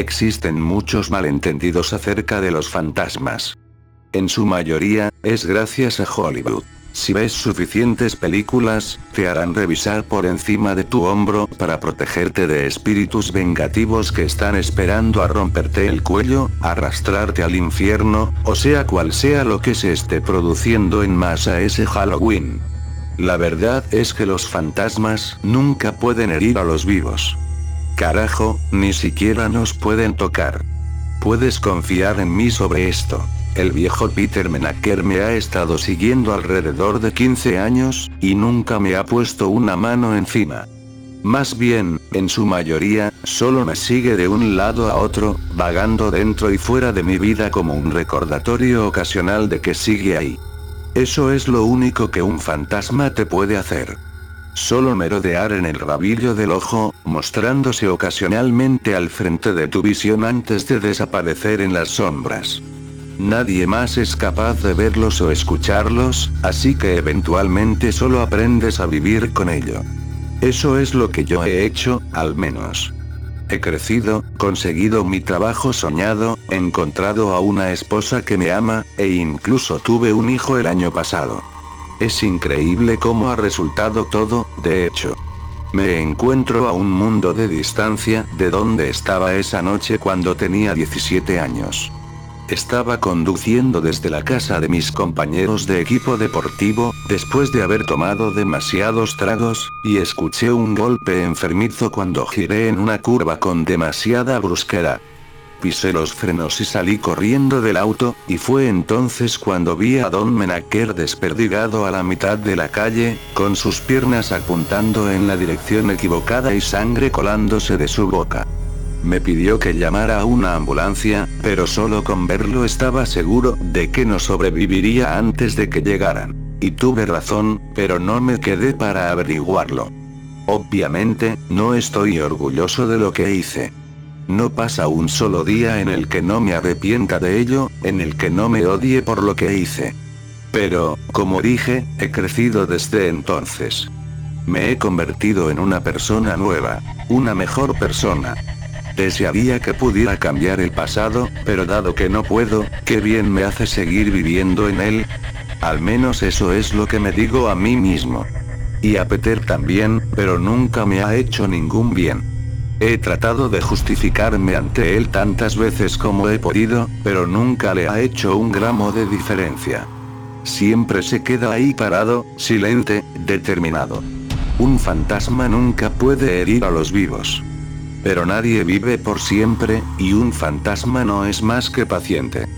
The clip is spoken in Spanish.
existen muchos malentendidos acerca de los fantasmas. En su mayoría, es gracias a Hollywood. Si ves suficientes películas, te harán revisar por encima de tu hombro para protegerte de espíritus vengativos que están esperando a romperte el cuello, arrastrarte al infierno, o sea cual sea lo que se esté produciendo en masa ese Halloween. La verdad es que los fantasmas nunca pueden herir a los vivos. Carajo, ni siquiera nos pueden tocar. Puedes confiar en mí sobre esto. El viejo Peter Menaker me ha estado siguiendo alrededor de 15 años, y nunca me ha puesto una mano encima. Más bien, en su mayoría, solo me sigue de un lado a otro, vagando dentro y fuera de mi vida como un recordatorio ocasional de que sigue ahí. Eso es lo único que un fantasma te puede hacer. Solo merodear en el rabillo del ojo, mostrándose ocasionalmente al frente de tu visión antes de desaparecer en las sombras. Nadie más es capaz de verlos o escucharlos, así que eventualmente solo aprendes a vivir con ello. Eso es lo que yo he hecho, al menos. He crecido, conseguido mi trabajo soñado, encontrado a una esposa que me ama, e incluso tuve un hijo el año pasado. Es increíble cómo ha resultado todo, de hecho. Me encuentro a un mundo de distancia de donde estaba esa noche cuando tenía 17 años. Estaba conduciendo desde la casa de mis compañeros de equipo deportivo, después de haber tomado demasiados tragos, y escuché un golpe enfermizo cuando giré en una curva con demasiada brusquedad. Pisé los frenos y salí corriendo del auto, y fue entonces cuando vi a Don Menaker desperdigado a la mitad de la calle, con sus piernas apuntando en la dirección equivocada y sangre colándose de su boca. Me pidió que llamara a una ambulancia, pero solo con verlo estaba seguro de que no sobreviviría antes de que llegaran. Y tuve razón, pero no me quedé para averiguarlo. Obviamente, no estoy orgulloso de lo que hice. No pasa un solo día en el que no me arrepienta de ello, en el que no me odie por lo que hice. Pero, como dije, he crecido desde entonces. Me he convertido en una persona nueva, una mejor persona. Desearía que pudiera cambiar el pasado, pero dado que no puedo, qué bien me hace seguir viviendo en él. Al menos eso es lo que me digo a mí mismo. Y a Peter también, pero nunca me ha hecho ningún bien. He tratado de justificarme ante él tantas veces como he podido, pero nunca le ha hecho un gramo de diferencia. Siempre se queda ahí parado, silente, determinado. Un fantasma nunca puede herir a los vivos. Pero nadie vive por siempre, y un fantasma no es más que paciente.